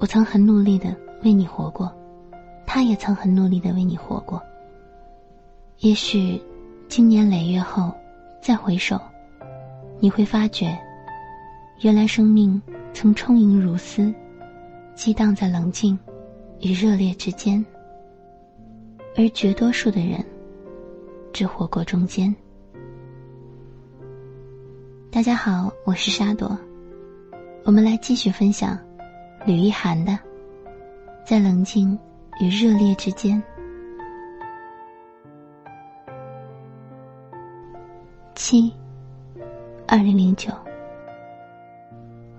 我曾很努力的为你活过，他也曾很努力的为你活过。也许，经年累月后再回首，你会发觉，原来生命曾充盈如丝，激荡在冷静与热烈之间，而绝多数的人只活过中间。大家好，我是沙朵，我们来继续分享吕一涵的《在冷静与热烈之间》。七，二零零九。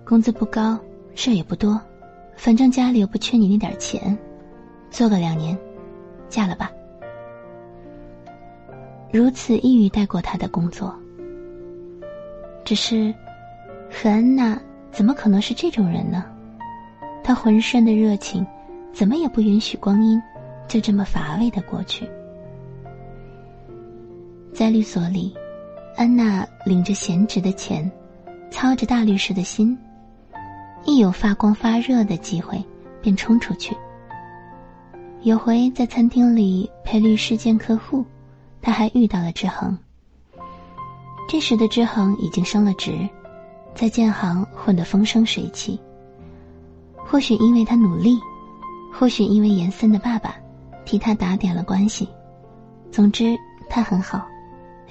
工资不高，事儿也不多，反正家里又不缺你那点钱，做个两年，嫁了吧。如此一语带过他的工作。只是，何安娜怎么可能是这种人呢？他浑身的热情，怎么也不允许光阴就这么乏味的过去。在律所里。安娜领着闲职的钱，操着大律师的心，一有发光发热的机会，便冲出去。有回在餐厅里陪律师见客户，他还遇到了志恒。这时的志恒已经升了职，在建行混得风生水起。或许因为他努力，或许因为严森的爸爸替他打点了关系，总之他很好，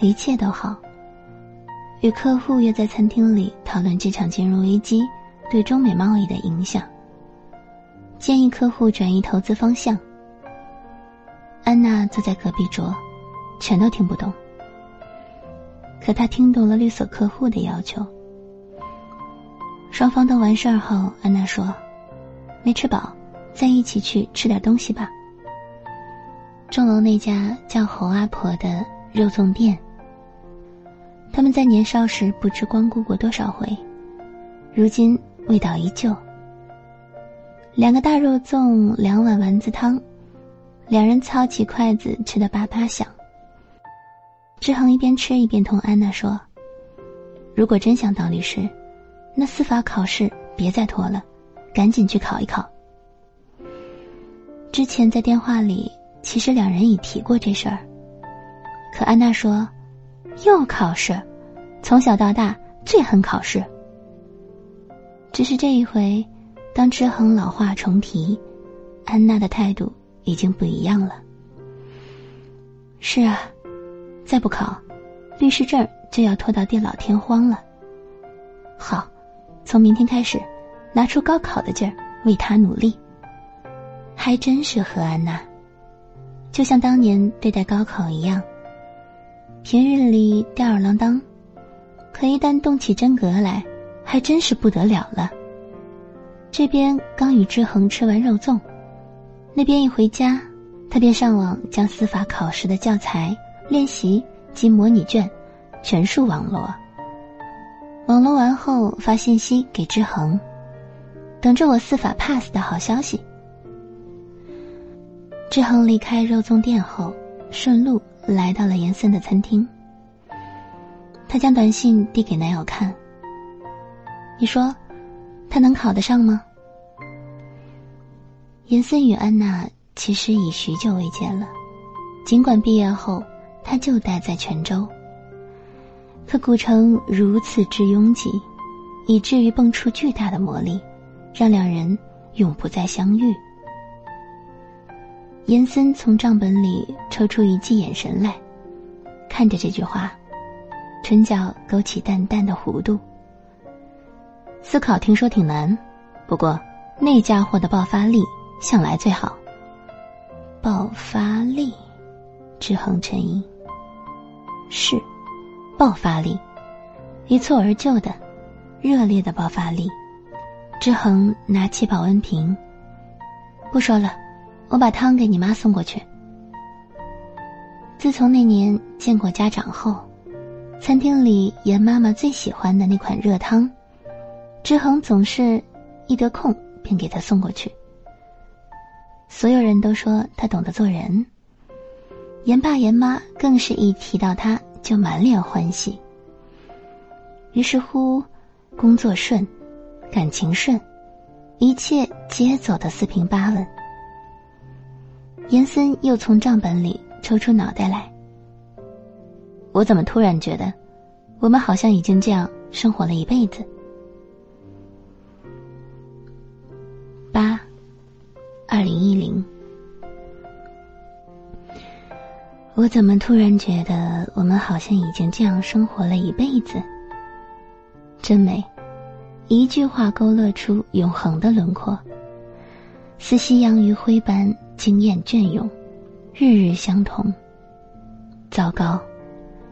一切都好。与客户约在餐厅里讨论这场金融危机对中美贸易的影响，建议客户转移投资方向。安娜坐在隔壁桌，全都听不懂。可她听懂了律所客户的要求。双方都完事儿后，安娜说：“没吃饱，再一起去吃点东西吧。”钟楼那家叫侯阿婆的肉粽店。他们在年少时不知光顾过多少回，如今味道依旧。两个大肉粽，两碗丸子汤，两人操起筷子吃得叭叭响。志恒一边吃一边同安娜说：“如果真想当律师，那司法考试别再拖了，赶紧去考一考。”之前在电话里，其实两人已提过这事儿，可安娜说。又考试，从小到大最恨考试。只是这一回，当志恒老话重提，安娜的态度已经不一样了。是啊，再不考，律师证就要拖到地老天荒了。好，从明天开始，拿出高考的劲儿为他努力。还真是何安娜，就像当年对待高考一样。平日里吊儿郎当，可一旦动起真格来，还真是不得了了。这边刚与志恒吃完肉粽，那边一回家，他便上网将司法考试的教材、练习及模拟卷全数网罗。网罗完后发信息给志恒，等着我司法 pass 的好消息。志恒离开肉粽店后，顺路。来到了严森的餐厅，他将短信递给男友看。你说，他能考得上吗？严森与安娜其实已许久未见了，尽管毕业后他就待在泉州，可古城如此之拥挤，以至于蹦出巨大的魔力，让两人永不再相遇。严森从账本里抽出一记眼神来，看着这句话，唇角勾起淡淡的弧度。思考听说挺难，不过那家伙的爆发力向来最好。爆发力，志恒沉吟。是，爆发力，一蹴而就的，热烈的爆发力。志恒拿起保温瓶，不说了。我把汤给你妈送过去。自从那年见过家长后，餐厅里严妈妈最喜欢的那款热汤，志恒总是一得空便给他送过去。所有人都说他懂得做人，严爸严妈更是一提到他就满脸欢喜。于是乎，工作顺，感情顺，一切皆走得四平八稳。严森又从账本里抽出脑袋来。我怎么突然觉得，我们好像已经这样生活了一辈子？八，二零一零。我怎么突然觉得，我们好像已经这样生活了一辈子？真美，一句话勾勒出永恒的轮廓，似夕阳余晖般。惊艳隽永，日日相同。糟糕，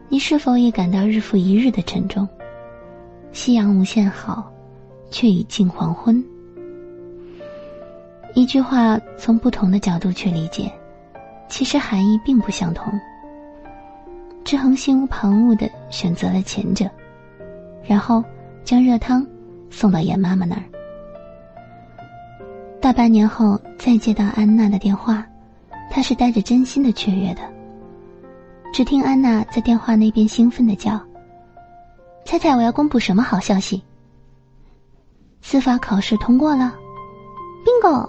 你是否也感到日复一日的沉重？夕阳无限好，却已近黄昏。一句话从不同的角度去理解，其实含义并不相同。志恒心无旁骛的选择了前者，然后将热汤送到严妈妈那儿。大半年后再接到安娜的电话，她是带着真心的雀跃的。只听安娜在电话那边兴奋的叫：“猜猜我要公布什么好消息？司法考试通过了，bingo！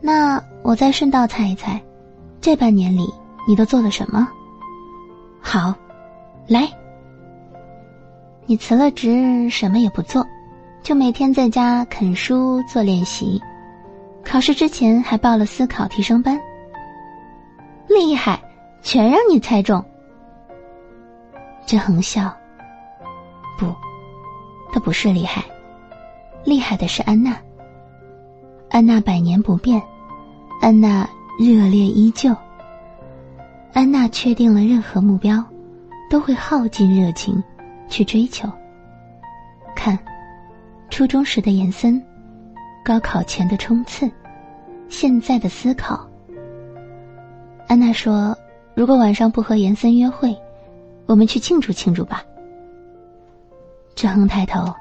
那我再顺道猜一猜，这半年里你都做了什么？好，来，你辞了职，什么也不做。”就每天在家啃书做练习，考试之前还报了思考提升班。厉害，全让你猜中。真恒笑。不，他不是厉害，厉害的是安娜。安娜百年不变，安娜热烈依旧。安娜确定了任何目标，都会耗尽热情去追求。看。初中时的延森，高考前的冲刺，现在的思考。安娜说：“如果晚上不和延森约会，我们去庆祝庆祝吧。”志恒抬头，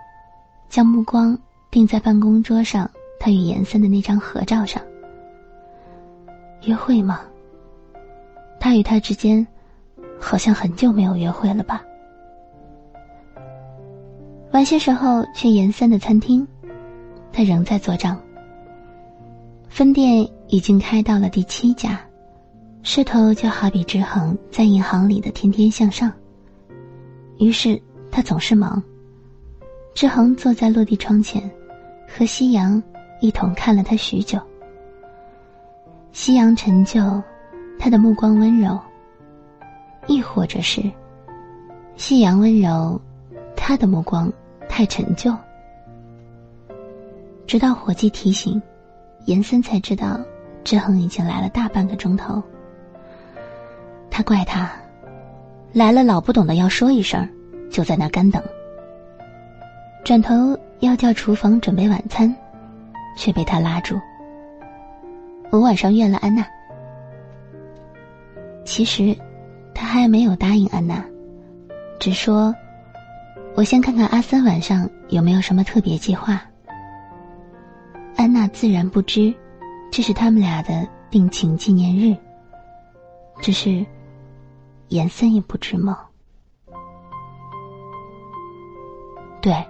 将目光定在办公桌上他与延森的那张合照上。约会吗？他与他之间，好像很久没有约会了吧。晚些时候去严三的餐厅，他仍在做账。分店已经开到了第七家，势头就好比志恒在银行里的天天向上。于是他总是忙。志恒坐在落地窗前，和夕阳一同看了他许久。夕阳陈旧，他的目光温柔；亦或者是夕阳温柔，他的目光。太陈旧，直到伙计提醒，严森才知道志恒已经来了大半个钟头。他怪他，来了老不懂得要说一声，就在那干等。转头要叫厨房准备晚餐，却被他拉住。我晚上约了安娜，其实他还没有答应安娜，只说。我先看看阿森晚上有没有什么特别计划。安娜自然不知，这是他们俩的定情纪念日。只是，严森也不知吗？对，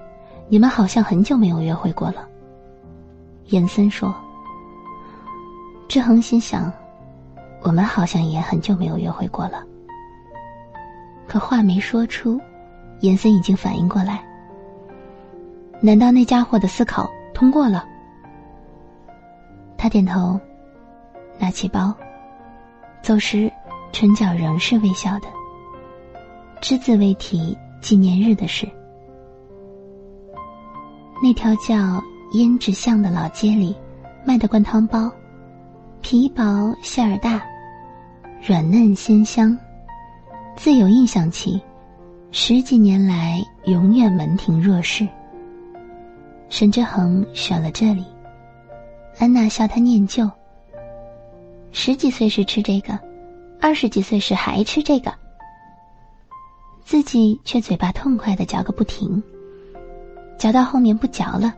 你们好像很久没有约会过了。严森说。志恒心想，我们好像也很久没有约会过了。可话没说出。严森已经反应过来，难道那家伙的思考通过了？他点头，拿起包，走时唇角仍是微笑的。只字未提纪念日的事。那条叫胭脂巷的老街里，卖的灌汤包，皮薄馅儿大，软嫩鲜香，自有印象起。十几年来，永远门庭若市。沈志恒选了这里，安娜笑他念旧。十几岁时吃这个，二十几岁时还吃这个，自己却嘴巴痛快的嚼个不停，嚼到后面不嚼了，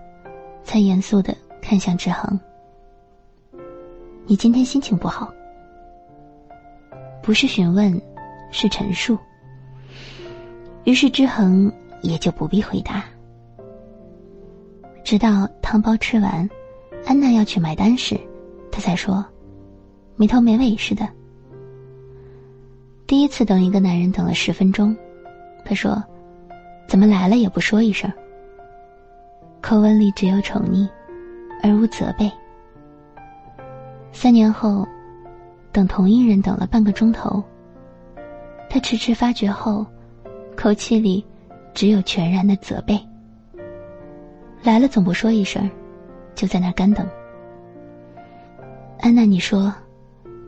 才严肃的看向志恒：“你今天心情不好？”不是询问，是陈述。于是，之恒也就不必回答。直到汤包吃完，安娜要去买单时，他才说：“没头没尾似的。”第一次等一个男人等了十分钟，他说：“怎么来了也不说一声。”口吻里只有宠溺，而无责备。三年后，等同一人等了半个钟头，他迟迟发觉后，口气里只有全然的责备。来了总不说一声，就在那干等。安娜，你说，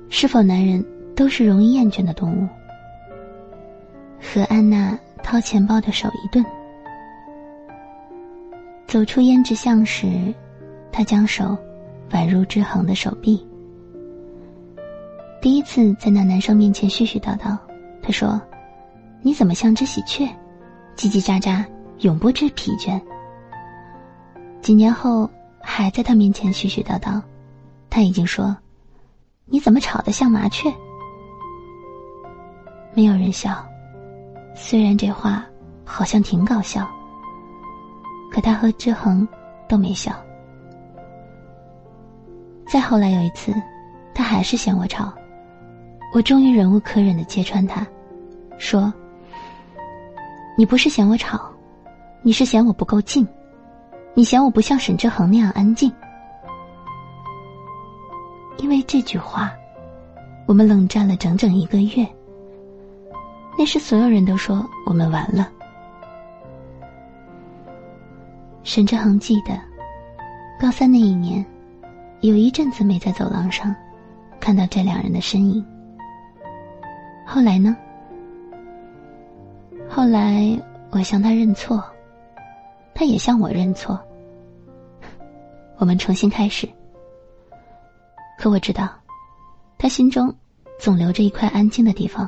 是否男人都是容易厌倦的动物？和安娜掏钱包的手一顿。走出胭脂巷时，他将手挽入志恒的手臂。第一次在那男生面前絮絮叨叨，他说：“你怎么像只喜鹊，叽叽喳喳，永不知疲倦。”几年后还在他面前絮絮叨叨，他已经说：“你怎么吵得像麻雀？”没有人笑，虽然这话好像挺搞笑。可他和志恒都没笑。再后来有一次，他还是嫌我吵，我终于忍无可忍的揭穿他，说：“你不是嫌我吵，你是嫌我不够静，你嫌我不像沈志恒那样安静。”因为这句话，我们冷战了整整一个月。那时所有人都说我们完了。沈志恒记得，高三那一年，有一阵子没在走廊上看到这两人的身影。后来呢？后来我向他认错，他也向我认错。我们重新开始。可我知道，他心中总留着一块安静的地方。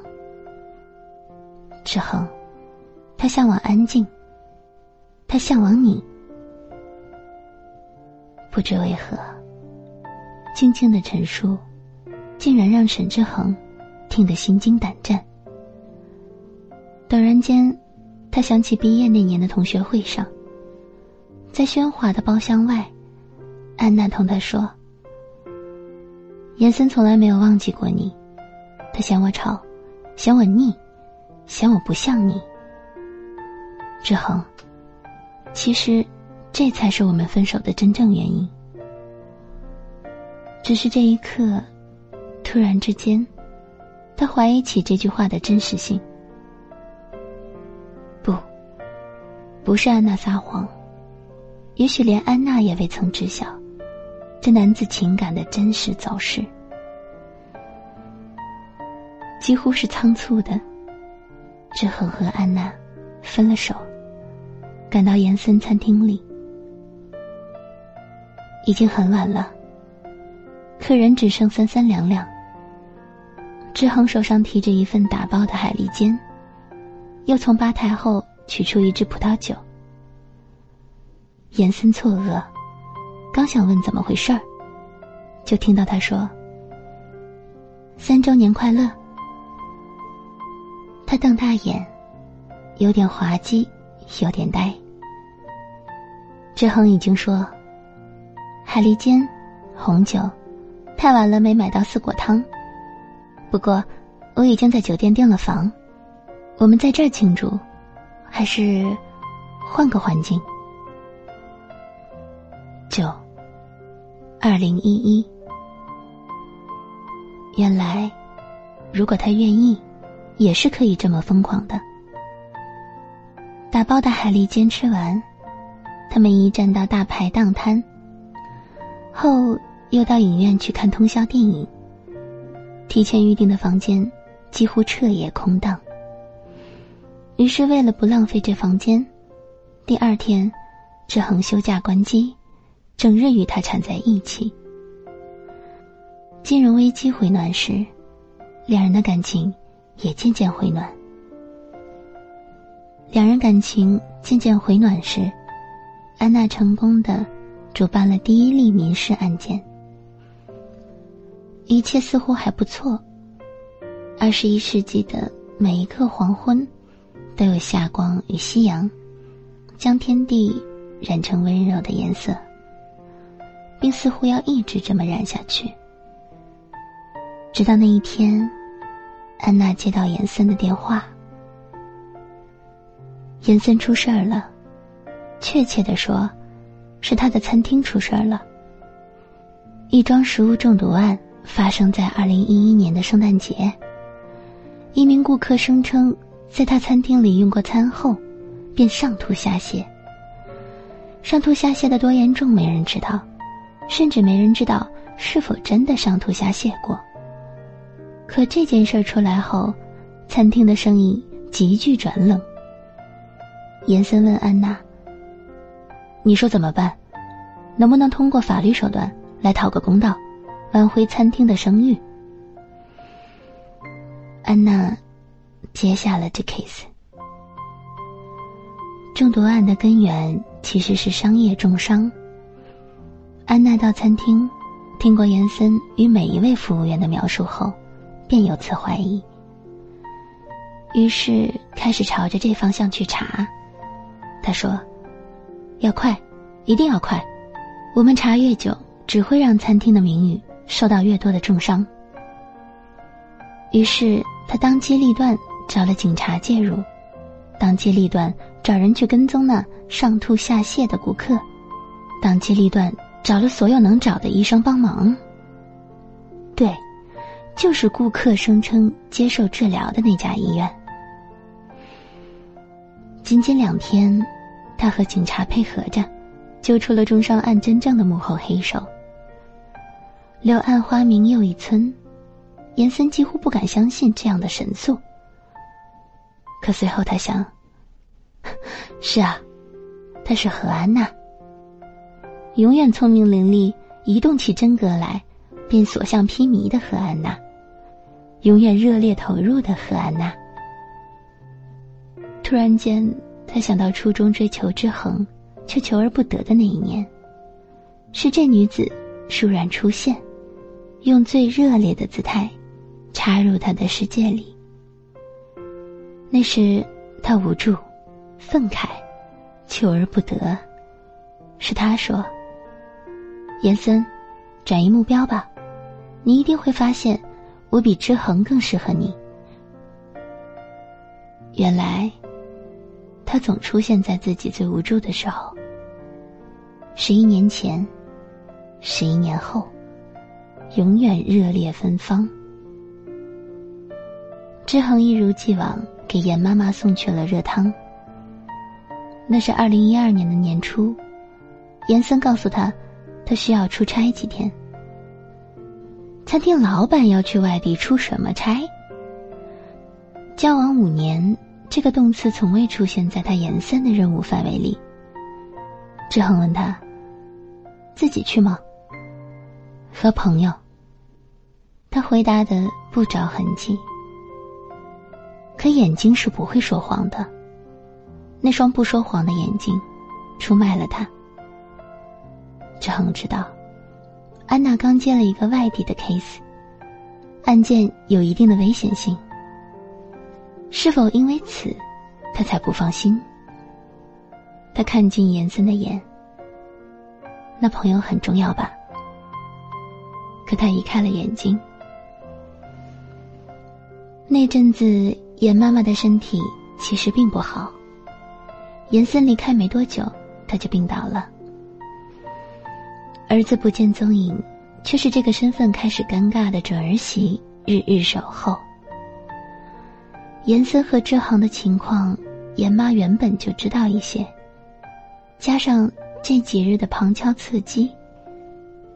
志恒，他向往安静，他向往你。不知为何，静静的陈述，竟然让沈志恒听得心惊胆战。陡然间，他想起毕业那年的同学会上，在喧哗的包厢外，安娜同他说：“严森从来没有忘记过你，他嫌我吵，嫌我腻，嫌我不像你。”志恒，其实。这才是我们分手的真正原因。只是这一刻，突然之间，他怀疑起这句话的真实性。不是安娜撒谎，也许连安娜也未曾知晓，这男子情感的真实走势。几乎是仓促的，志恒和安娜分了手，赶到延森餐厅里。已经很晚了，客人只剩三三两两。志恒手上提着一份打包的海蛎煎，又从吧台后取出一支葡萄酒。严森错愕，刚想问怎么回事儿，就听到他说：“三周年快乐。”他瞪大眼，有点滑稽，有点呆。志恒已经说。海蛎煎，红酒，太晚了没买到四果汤。不过，我已经在酒店订了房，我们在这儿庆祝，还是换个环境。九，二零一一。原来，如果他愿意，也是可以这么疯狂的。打包的海蛎煎吃完，他们一站到大排档摊。后又到影院去看通宵电影。提前预定的房间几乎彻夜空荡。于是为了不浪费这房间，第二天，志恒休假关机，整日与他缠在一起。金融危机回暖时，两人的感情也渐渐回暖。两人感情渐渐回暖时，安娜成功的。主办了第一例民事案件，一切似乎还不错。二十一世纪的每一个黄昏，都有霞光与夕阳，将天地染成温柔的颜色，并似乎要一直这么染下去。直到那一天，安娜接到严森的电话。严森出事儿了，确切的说，是他的餐厅出事儿了。一桩食物中毒案发生在二零一一年的圣诞节。一名顾客声称，在他餐厅里用过餐后，便上吐下泻。上吐下泻的多严重，没人知道，甚至没人知道是否真的上吐下泻过。可这件事出来后，餐厅的生意急剧转冷。严森问安娜：“你说怎么办？能不能通过法律手段来讨个公道，挽回餐厅的声誉？”安娜接下了这 case。中毒案的根源其实是商业重伤。安娜到餐厅，听过严森与每一位服务员的描述后。便有此怀疑，于是开始朝着这方向去查。他说：“要快，一定要快！我们查越久，只会让餐厅的名誉受到越多的重伤。”于是他当机立断找了警察介入，当机立断找人去跟踪那上吐下泻的顾客，当机立断找了所有能找的医生帮忙。对。就是顾客声称接受治疗的那家医院。仅仅两天，他和警察配合着，揪出了重伤案真正的幕后黑手。柳暗花明又一村，严森几乎不敢相信这样的神速。可随后他想，是啊，她是何安娜，永远聪明伶俐，一动起真格来。便所向披靡的何安娜，永远热烈投入的何安娜。突然间，他想到初中追求之恒，却求而不得的那一年，是这女子倏然出现，用最热烈的姿态插入他的世界里。那时他无助、愤慨、求而不得，是他说：“严森，转移目标吧。”你一定会发现，我比之恒更适合你。原来，他总出现在自己最无助的时候。十一年前，十一年后，永远热烈芬芳。志恒一如既往给严妈妈送去了热汤。那是二零一二年的年初，严森告诉他，他需要出差几天。餐厅老板要去外地出什么差？交往五年，这个动词从未出现在他严森的任务范围里。志恒问他：“自己去吗？”和朋友。他回答的不着痕迹。可眼睛是不会说谎的，那双不说谎的眼睛，出卖了他。志恒知道。安娜刚接了一个外地的 case，案件有一定的危险性。是否因为此，他才不放心？他看进严森的眼，那朋友很重要吧？可他移开了眼睛。那阵子，严妈妈的身体其实并不好。严森离开没多久，他就病倒了。儿子不见踪影，却是这个身份开始尴尬的准儿媳日日守候。严森和志恒的情况，严妈原本就知道一些，加上这几日的旁敲侧击，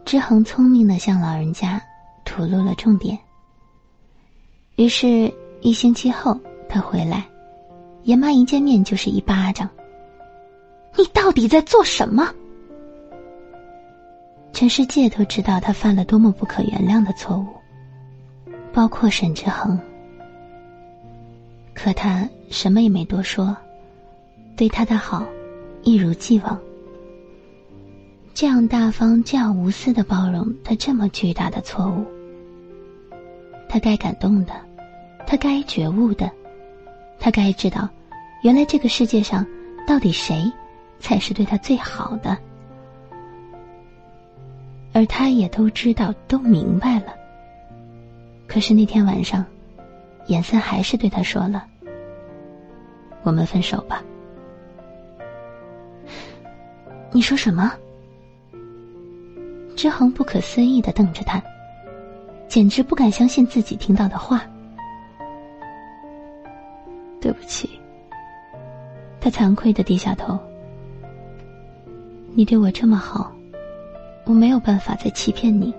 志恒聪明的向老人家吐露了重点。于是，一星期后他回来，严妈一见面就是一巴掌：“你到底在做什么？”全世界都知道他犯了多么不可原谅的错误，包括沈之恒。可他什么也没多说，对他的好一如既往。这样大方、这样无私的包容他这么巨大的错误，他该感动的，他该觉悟的，他该知道，原来这个世界上到底谁才是对他最好的。而他也都知道，都明白了。可是那天晚上，颜森还是对他说了：“我们分手吧。”你说什么？之恒不可思议的瞪着他，简直不敢相信自己听到的话。对不起，他惭愧的低下头。你对我这么好。我没有办法再欺骗你。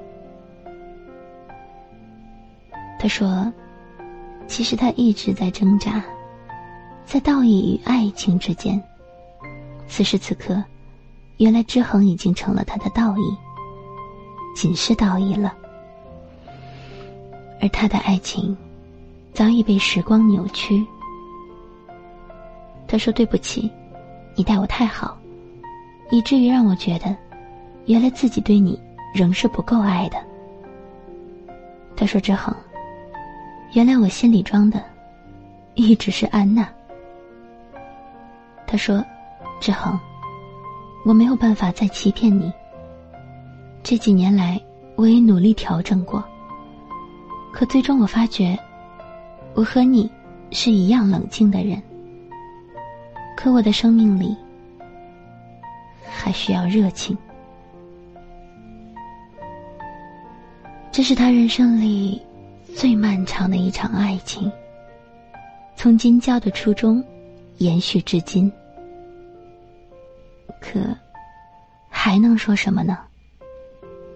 他说：“其实他一直在挣扎，在道义与爱情之间。此时此刻，原来之恒已经成了他的道义，仅是道义了。而他的爱情，早已被时光扭曲。”他说：“对不起，你待我太好，以至于让我觉得。”原来自己对你仍是不够爱的。他说：“志恒，原来我心里装的一直是安娜。”他说：“志恒，我没有办法再欺骗你。这几年来，我也努力调整过，可最终我发觉，我和你是一样冷静的人。可我的生命里还需要热情。”这是他人生里最漫长的一场爱情，从今交的初衷延续至今。可还能说什么呢？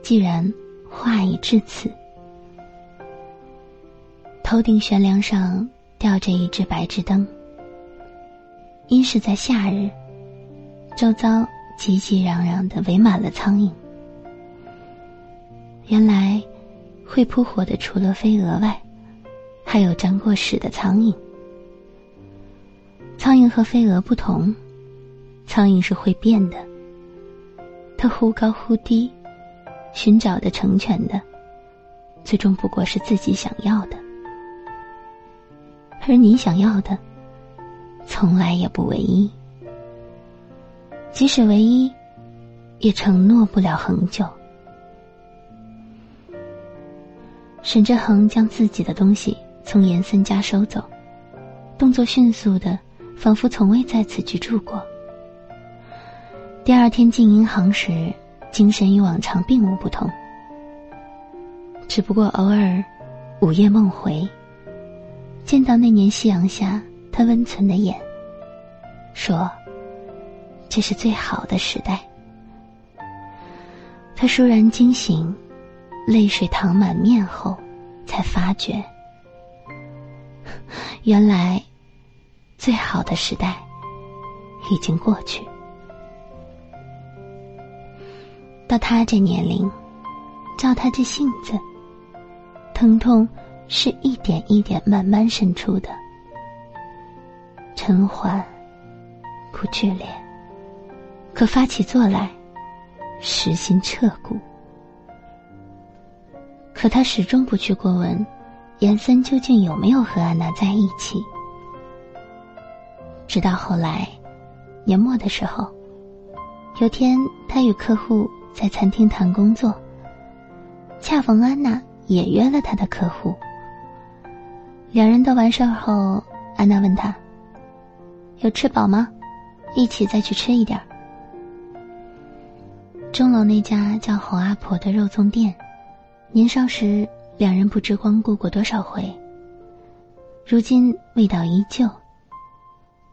既然话已至此，头顶悬梁上吊着一只白炽灯，因是在夏日，周遭叽叽嚷嚷的围满了苍蝇。原来。会扑火的除了飞蛾外，还有沾过屎的苍蝇。苍蝇和飞蛾不同，苍蝇是会变的。它忽高忽低，寻找的成全的，最终不过是自己想要的。而你想要的，从来也不唯一。即使唯一，也承诺不了恒久。沈志恒将自己的东西从严森家收走，动作迅速的，仿佛从未在此居住过。第二天进银行时，精神与往常并无不同，只不过偶尔午夜梦回，见到那年夕阳下他温存的眼，说：“这是最好的时代。”他倏然惊醒。泪水淌满面后，才发觉，原来最好的时代已经过去。到他这年龄，照他这性子，疼痛是一点一点慢慢渗出的，沉缓，不剧烈，可发起作来，实心彻骨。可他始终不去过问，严森究竟有没有和安娜在一起。直到后来，年末的时候，有天他与客户在餐厅谈工作，恰逢安娜也约了他的客户。两人都完事儿后，安娜问他：“有吃饱吗？一起再去吃一点儿。”钟楼那家叫侯阿婆的肉粽店。年少时，两人不知光顾过多少回。如今味道依旧。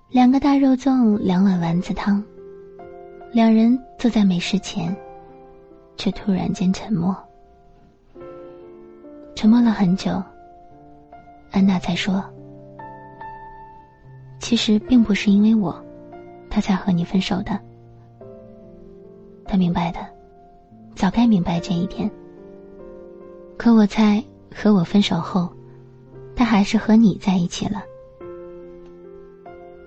两个大肉粽，两碗丸子汤。两人坐在美食前，却突然间沉默。沉默了很久，安娜才说：“其实并不是因为我，他才和你分手的。他明白的，早该明白这一点。”可我猜，和我分手后，他还是和你在一起了。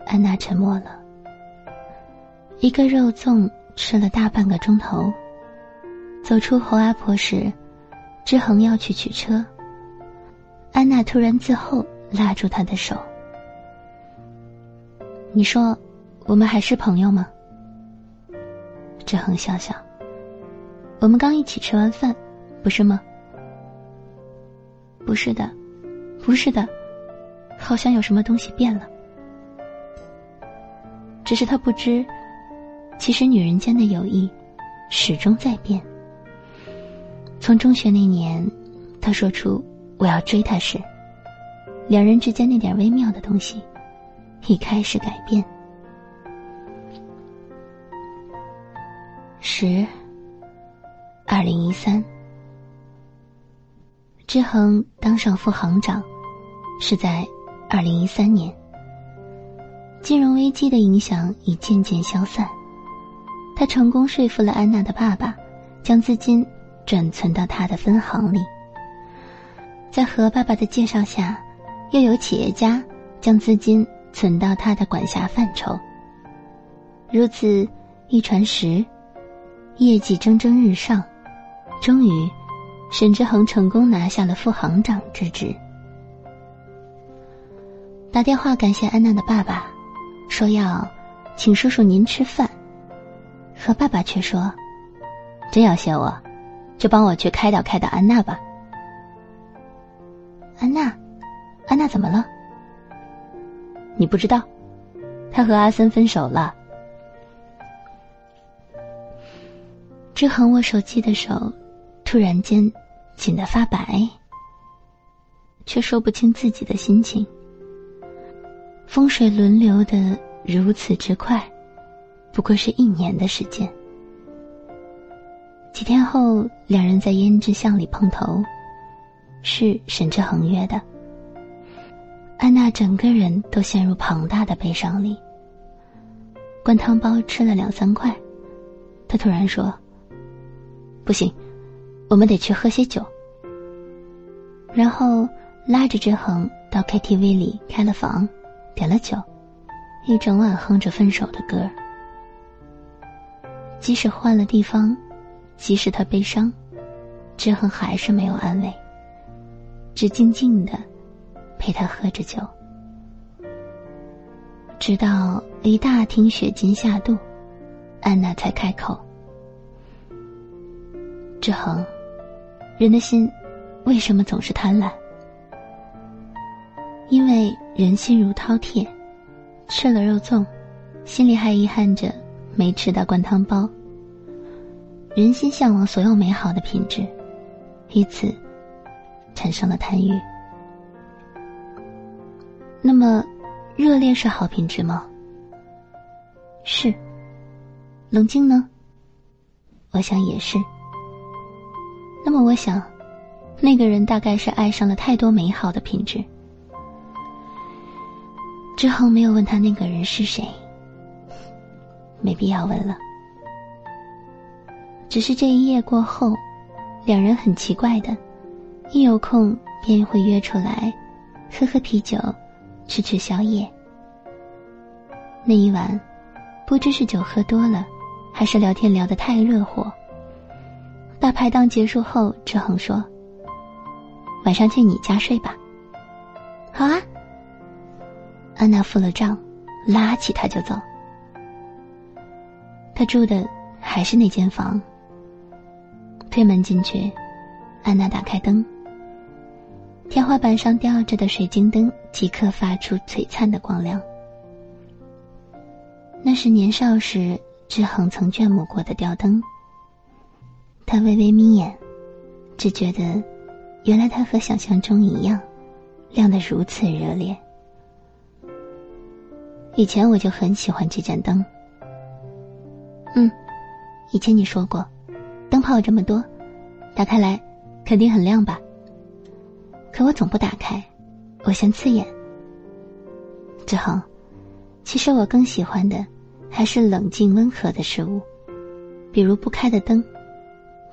安娜沉默了。一个肉粽吃了大半个钟头。走出侯阿婆时，志恒要去取车。安娜突然自后拉住他的手：“你说，我们还是朋友吗？”志恒笑笑。我们刚一起吃完饭，不是吗？不是的，不是的，好像有什么东西变了。只是他不知，其实女人间的友谊始终在变。从中学那年，他说出我要追她时，两人之间那点微妙的东西已开始改变。十，二零一三，志恒当上副行长，是在二零一三年。金融危机的影响已渐渐消散，他成功说服了安娜的爸爸，将资金转存到他的分行里。在何爸爸的介绍下，又有企业家将资金存到他的管辖范畴。如此一传十。业绩蒸蒸日上，终于，沈之恒成功拿下了副行长之职。打电话感谢安娜的爸爸，说要请叔叔您吃饭，可爸爸却说：“真要谢我，就帮我去开导开导安娜吧。”安娜，安娜怎么了？你不知道，他和阿森分手了。志恒握手机的手，突然间紧得发白，却说不清自己的心情。风水轮流的如此之快，不过是一年的时间。几天后，两人在胭脂巷里碰头，是沈志恒约的。安娜整个人都陷入庞大的悲伤里。灌汤包吃了两三块，她突然说。不行，我们得去喝些酒。然后拉着志恒到 KTV 里开了房，点了酒，一整晚哼着分手的歌。即使换了地方，即使他悲伤，志恒还是没有安慰，只静静的陪他喝着酒，直到一大厅血金下肚，安娜才开口。志恒，人的心为什么总是贪婪？因为人心如饕餮，吃了肉粽，心里还遗憾着没吃到灌汤包。人心向往所有美好的品质，因此产生了贪欲。那么，热恋是好品质吗？是。冷静呢？我想也是。那么我想，那个人大概是爱上了太多美好的品质。之后没有问他那个人是谁，没必要问了。只是这一夜过后，两人很奇怪的，一有空便会约出来，喝喝啤酒，吃吃宵夜。那一晚，不知是酒喝多了，还是聊天聊得太热火。大排档结束后，志恒说：“晚上去你家睡吧。”好啊。安娜付了账，拉起他就走。他住的还是那间房。推门进去，安娜打开灯。天花板上吊着的水晶灯即刻发出璀璨的光亮。那是年少时志恒曾眷慕过的吊灯。他微微眯眼，只觉得，原来他和想象中一样，亮得如此热烈。以前我就很喜欢这盏灯。嗯，以前你说过，灯泡这么多，打开来，肯定很亮吧？可我总不打开，我嫌刺眼。志恒，其实我更喜欢的，还是冷静温和的事物，比如不开的灯。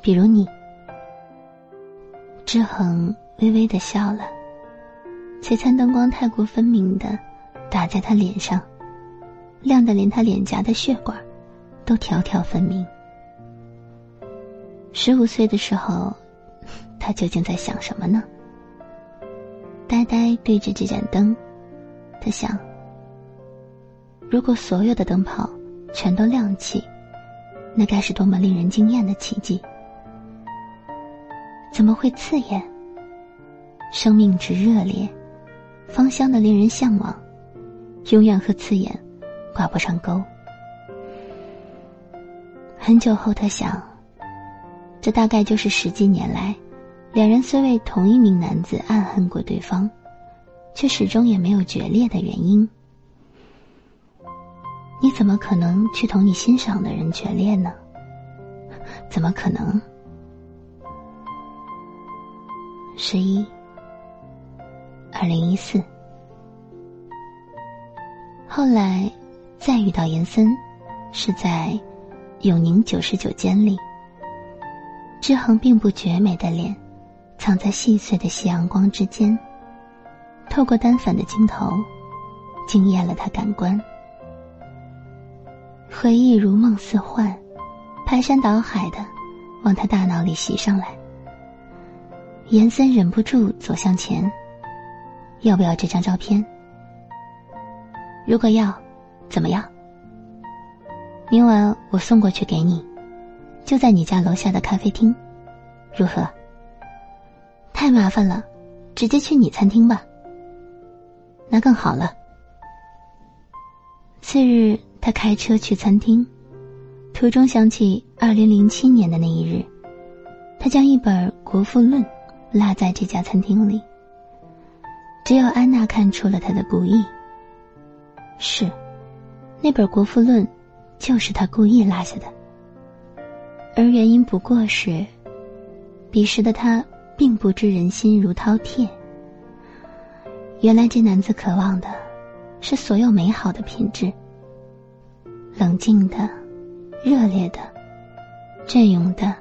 比如你，志恒微微的笑了，璀璨灯光太过分明的打在他脸上，亮的连他脸颊的血管都条条分明。十五岁的时候，他究竟在想什么呢？呆呆对着这盏灯，他想：如果所有的灯泡全都亮起，那该是多么令人惊艳的奇迹！怎么会刺眼？生命之热烈，芳香的令人向往，永远和刺眼挂不上钩。很久后，他想，这大概就是十几年来，两人虽为同一名男子暗恨过对方，却始终也没有决裂的原因。你怎么可能去同你欣赏的人决裂呢？怎么可能？十一，二零一四。后来再遇到严森，是在永宁九十九间里。志恒并不绝美的脸，藏在细碎的夕阳光之间，透过单反的镜头，惊艳了他感官。回忆如梦似幻，排山倒海的往他大脑里袭上来。严森忍不住走向前，要不要这张照片？如果要，怎么样？明晚我送过去给你，就在你家楼下的咖啡厅，如何？太麻烦了，直接去你餐厅吧。那更好了。次日。他开车去餐厅，途中想起二零零七年的那一日，他将一本《国富论》落在这家餐厅里。只有安娜看出了他的故意。是，那本《国富论》就是他故意落下的，而原因不过是，彼时的他并不知人心如饕餮。原来这男子渴望的，是所有美好的品质。冷静的、热烈的、隽永的、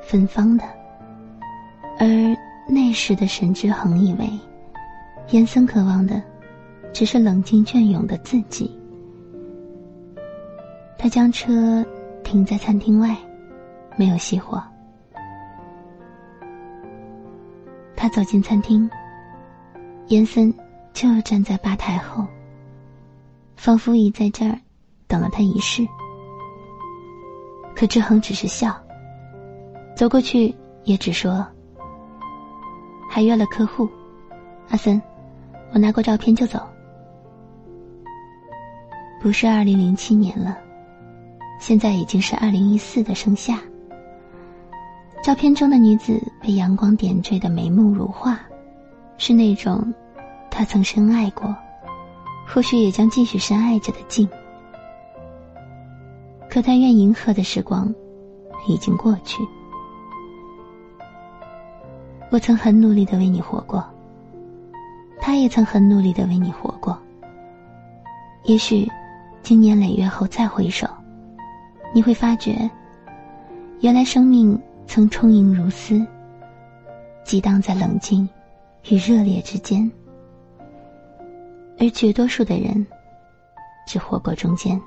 芬芳的，而那时的沈之恒以为，严森渴望的，只是冷静隽永的自己。他将车停在餐厅外，没有熄火。走进餐厅，严森就站在吧台后，仿佛已在这儿。等了他一世，可志恒只是笑。走过去也只说：“还约了客户，阿森，我拿过照片就走。”不是二零零七年了，现在已经是二零一四的盛夏。照片中的女子被阳光点缀的眉目如画，是那种他曾深爱过，或许也将继续深爱着的静。可他愿迎合的时光，已经过去。我曾很努力的为你活过，他也曾很努力的为你活过。也许，经年累月后再回首，你会发觉，原来生命曾充盈如斯，激荡在冷静与热烈之间，而绝多数的人，只活过中间。